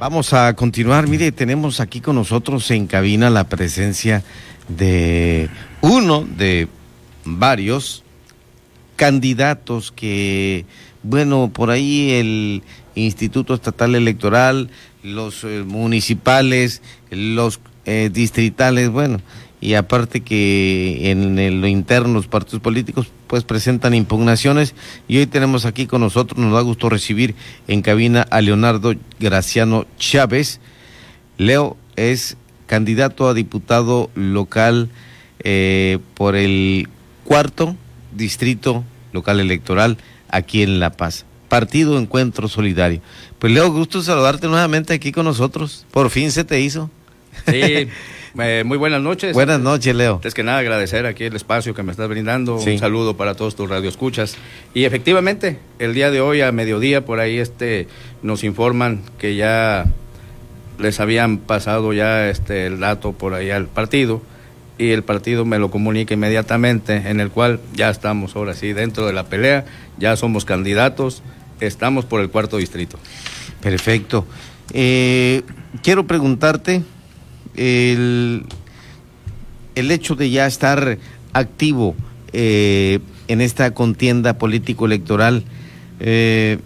Vamos a continuar. Mire, tenemos aquí con nosotros en cabina la presencia de uno de varios candidatos que, bueno, por ahí el Instituto Estatal Electoral, los eh, municipales, los eh, distritales, bueno, y aparte que en, en lo interno los partidos políticos pues presentan impugnaciones y hoy tenemos aquí con nosotros, nos da gusto recibir en cabina a Leonardo Graciano Chávez. Leo es candidato a diputado local eh, por el cuarto distrito local electoral aquí en La Paz. Partido Encuentro Solidario. Pues Leo, gusto saludarte nuevamente aquí con nosotros. Por fin se te hizo. Sí, eh, muy buenas noches. Buenas noches, Leo. Antes que nada, agradecer aquí el espacio que me estás brindando. Un saludo para todos tus radioescuchas. Y efectivamente, el día de hoy, a mediodía, por ahí este, nos informan que ya les habían pasado ya este, el dato por ahí al partido y el partido me lo comunica inmediatamente, en el cual ya estamos ahora sí dentro de la pelea, ya somos candidatos, estamos por el cuarto distrito. Perfecto. Eh, quiero preguntarte, el, el hecho de ya estar activo eh, en esta contienda político-electoral, eh,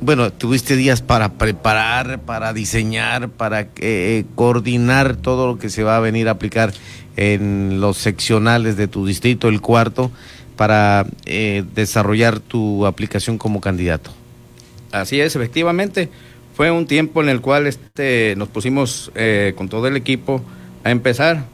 bueno, tuviste días para preparar, para diseñar, para eh, coordinar todo lo que se va a venir a aplicar en los seccionales de tu distrito, el cuarto, para desarrollar tu aplicación como candidato. Así es, efectivamente. Fue un tiempo en el cual este, nos pusimos eh, con todo el equipo a empezar,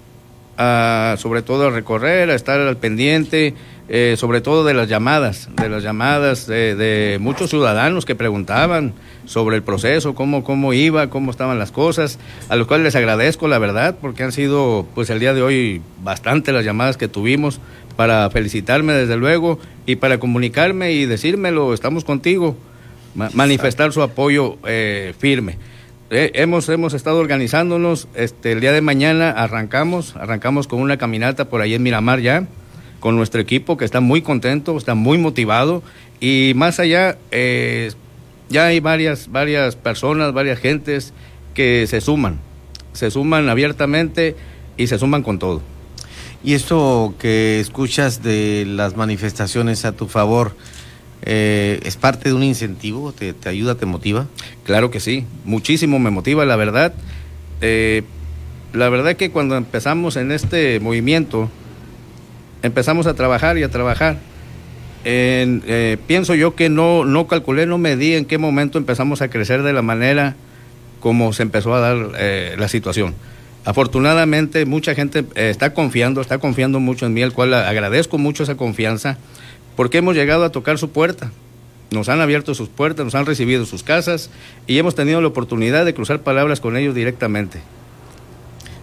a, sobre todo a recorrer, a estar al pendiente, eh, sobre todo de las llamadas, de las llamadas de, muchos ciudadanos que preguntaban sobre el proceso, cómo, cómo iba, cómo estaban las cosas, a los cuales les agradezco la verdad, porque han sido pues el día de hoy bastante las llamadas que tuvimos para felicitarme desde luego y para comunicarme y decírmelo, estamos contigo manifestar su apoyo eh, firme. Eh, hemos, hemos estado organizándonos, este, el día de mañana arrancamos, arrancamos con una caminata por ahí en Miramar ya, con nuestro equipo que está muy contento, está muy motivado y más allá eh, ya hay varias, varias personas, varias gentes que se suman, se suman abiertamente y se suman con todo. Y esto que escuchas de las manifestaciones a tu favor, eh, ¿Es parte de un incentivo? ¿Te, ayuda, te motiva? Claro que sí, muchísimo me motiva, la verdad. Eh, la verdad que cuando empezamos en este movimiento, empezamos a trabajar y a trabajar. Eh, pienso yo que no, no calculé, no medí en qué momento empezamos a crecer de la manera como se empezó a dar la situación. Afortunadamente mucha gente está confiando, está confiando mucho en mí, al cual agradezco mucho esa confianza porque hemos llegado a tocar su puerta. Nos han abierto sus puertas, nos han recibido sus casas y hemos tenido la oportunidad de cruzar palabras con ellos directamente.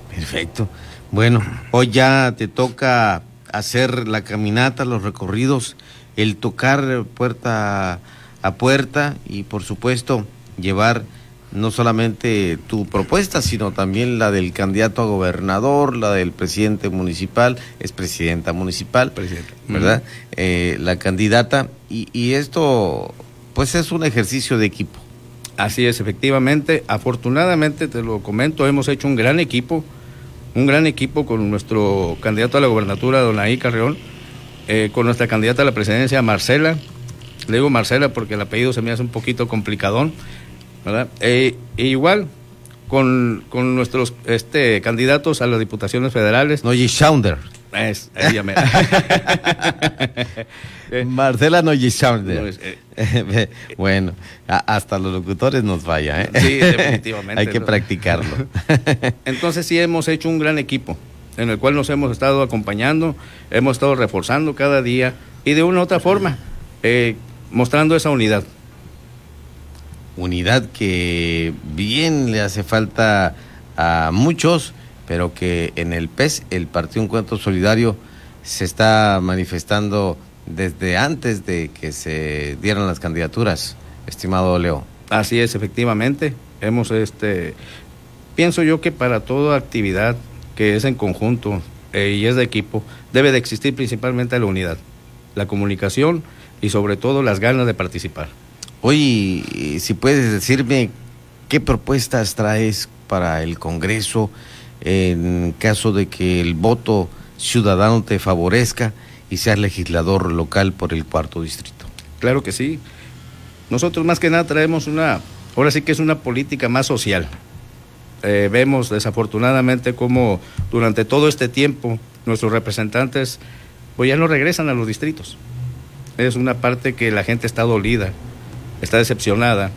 Perfecto. Bueno, hoy ya te toca hacer la caminata, los recorridos, el tocar puerta a puerta y por supuesto llevar no solamente tu propuesta, sino también la del candidato a gobernador, la del presidente municipal, es presidenta municipal, ¿verdad? Eh, la candidata, y, y esto pues es un ejercicio de equipo. Así es, efectivamente. Afortunadamente, te lo comento, hemos hecho un gran equipo, un gran equipo con nuestro candidato a la gobernatura, don Ahí Carreón, eh, con nuestra candidata a la presidencia, Marcela. Le digo Marcela porque el apellido se me hace un poquito complicadón. ¿Verdad? E, e igual con, con, nuestros este, candidatos a las diputaciones federales. Noye Schaunder. Es, Marcela Noye Schaunder. Eh, bueno, hasta los locutores nos vaya, ¿eh? Sí, definitivamente. Hay que practicarlo. Entonces sí hemos hecho un gran equipo en el cual nos hemos estado acompañando, hemos estado reforzando cada día y de una u otra forma eh, mostrando esa unidad unidad que bien le hace falta a muchos, pero que en el PES, el Partido Encuentro Solidario, se está manifestando desde antes de que se dieran las candidaturas, estimado Leo. Así es, efectivamente. Hemos, este, pienso yo que para toda actividad que es en conjunto eh, y es de equipo, debe de existir principalmente la unidad, la comunicación y sobre todo las ganas de participar. Hoy, si puedes decirme ¿qué propuestas traes para el Congreso en caso de que el voto ciudadano te favorezca y seas legislador local por el cuarto distrito? Claro que sí. Nosotros más que nada traemos una, ahora sí que es una política más social. Eh, vemos desafortunadamente cómo durante todo este tiempo nuestros representantes pues ya no regresan a los distritos. Es una parte que la gente está dolida, está decepcionada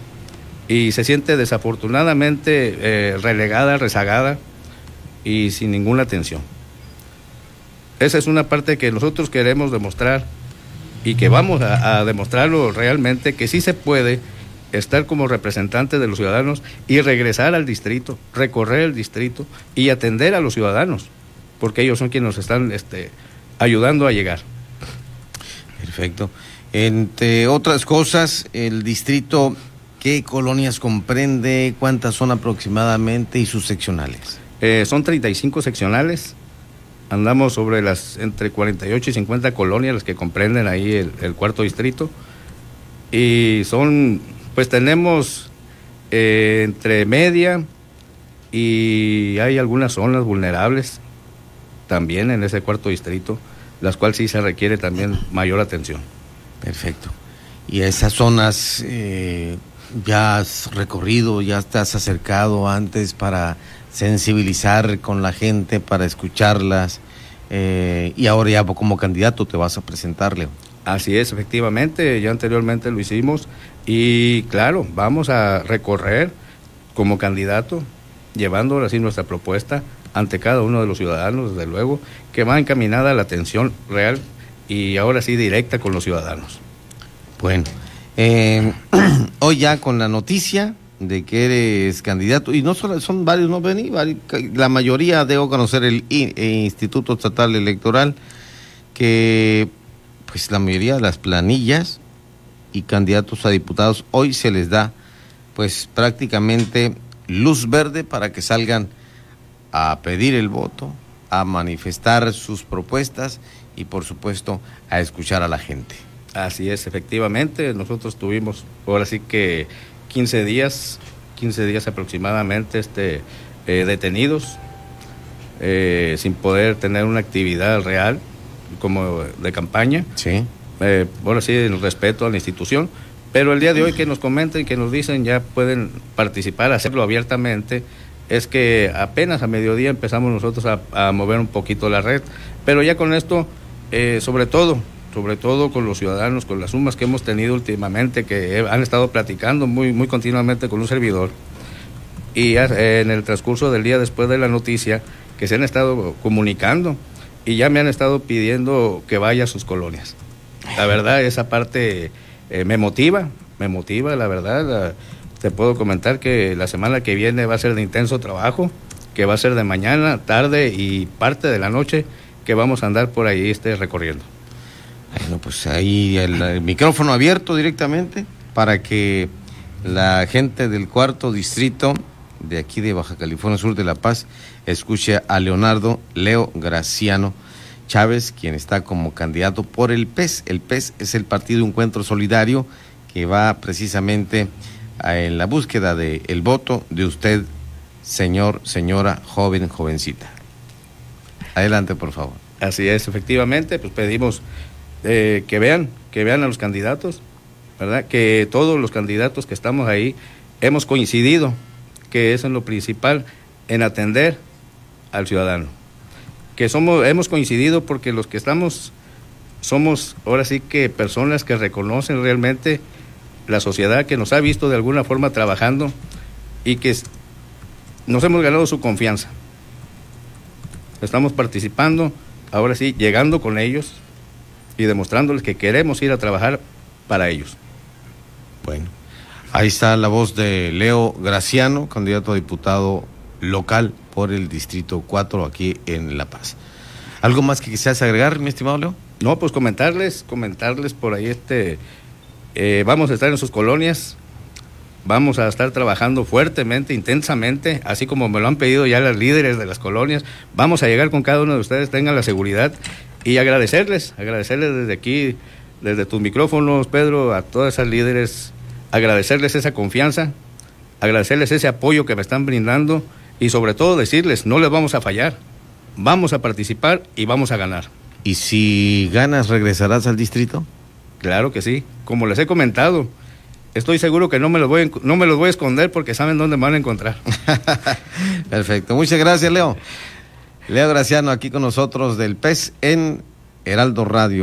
y se siente desafortunadamente eh, relegada, rezagada y sin ninguna atención. Esa es una parte que nosotros queremos demostrar y que vamos a, demostrarlo realmente que sí se puede estar como representante de los ciudadanos y regresar al distrito, recorrer el distrito y atender a los ciudadanos, porque ellos son quienes nos están este, ayudando a llegar. Perfecto. Entre otras cosas, el distrito, ¿qué colonias comprende? ¿Cuántas son aproximadamente y sus seccionales? Eh, son 35 seccionales, andamos sobre las entre 48 y 50 colonias las que comprenden ahí el, cuarto distrito y son pues tenemos eh, entre media y hay algunas zonas vulnerables también en ese cuarto distrito las cuales sí se requiere también mayor atención perfecto. Y esas zonas eh, ya has recorrido ya has acercado antes para sensibilizar con la gente para escucharlas eh, y ahora ya como candidato te vas a presentarle. Así es, efectivamente, ya anteriormente lo hicimos. Y claro, vamos a recorrer como candidato, llevando así nuestra propuesta ante cada uno de los ciudadanos, desde luego, que va encaminada a la atención real y ahora sí directa con los ciudadanos. Bueno, eh, hoy ya con la noticia de que eres candidato, y no solo son varios, no vení, la mayoría debo conocer el, Instituto Estatal Electoral, que pues la mayoría de las planillas y candidatos a diputados hoy se les da pues prácticamente luz verde para que salgan a pedir el voto, a manifestar sus propuestas y por supuesto a escuchar a la gente. Así es, efectivamente, nosotros tuvimos ahora sí que 15 días, 15 días aproximadamente este, eh, detenidos, eh, sin poder tener una actividad real como de campaña. Sí. Eh, ahora sí, el respeto a la institución. Pero el día de hoy que nos comenten, que nos dicen ya pueden participar, hacerlo abiertamente, es que apenas a mediodía empezamos nosotros a, mover un poquito la red. Pero ya con esto, eh, sobre todo, sobre todo con los ciudadanos, con las sumas que hemos tenido últimamente, que han estado platicando muy, muy continuamente con un servidor. Y en el transcurso del día después de la noticia, que se han estado comunicando y ya me han estado pidiendo que vaya a sus colonias. La verdad, esa parte eh, me motiva, me motiva, la verdad. Te puedo comentar que la semana que viene va a ser de intenso trabajo, que va a ser de mañana, tarde y parte de la noche, que vamos a andar por ahí este, recorriendo. Bueno, pues ahí el, micrófono abierto directamente para que la gente del cuarto distrito de aquí de Baja California Sur de La Paz escuche a Leonardo Leo Graciano Chávez, quien está como candidato por el PES. El PES es el Partido Encuentro Solidario que va precisamente en la búsqueda del el voto de usted, señor, señora, joven, jovencita. Adelante, por favor. Así es, efectivamente, pues pedimos eh, que vean, que vean a los candidatos, ¿verdad? Que todos los candidatos que estamos ahí hemos coincidido, que eso es lo principal, en atender al ciudadano. Que somos, hemos coincidido porque los que estamos somos ahora sí que personas que reconocen realmente la sociedad, que nos ha visto de alguna forma trabajando y que nos hemos ganado su confianza. Estamos participando, ahora sí, llegando con ellos, y demostrándoles que queremos ir a trabajar para ellos. Bueno, ahí está la voz de Leo Graciano, candidato a diputado local por el Distrito 4 aquí en La Paz. ¿Algo más que quisieras agregar, mi estimado Leo? No, pues comentarles, comentarles por ahí este, eh, vamos a estar en sus colonias, vamos a estar trabajando fuertemente, intensamente, así como me lo han pedido ya las líderes de las colonias, vamos a llegar con cada uno de ustedes, tengan la seguridad y agradecerles, agradecerles desde aquí, desde tus micrófonos, Pedro, a todas esas líderes, agradecerles esa confianza agradecerles ese apoyo que me están brindando y sobre todo decirles, no les vamos a fallar, vamos a participar y vamos a ganar. ¿Y si ganas, regresarás al distrito? Claro que sí, como les he comentado, estoy seguro que no me los voy no me los voy a esconder porque saben dónde me van a encontrar. Perfecto, muchas gracias Leo. Leo Graciano aquí con nosotros del PES en Heraldo Radio.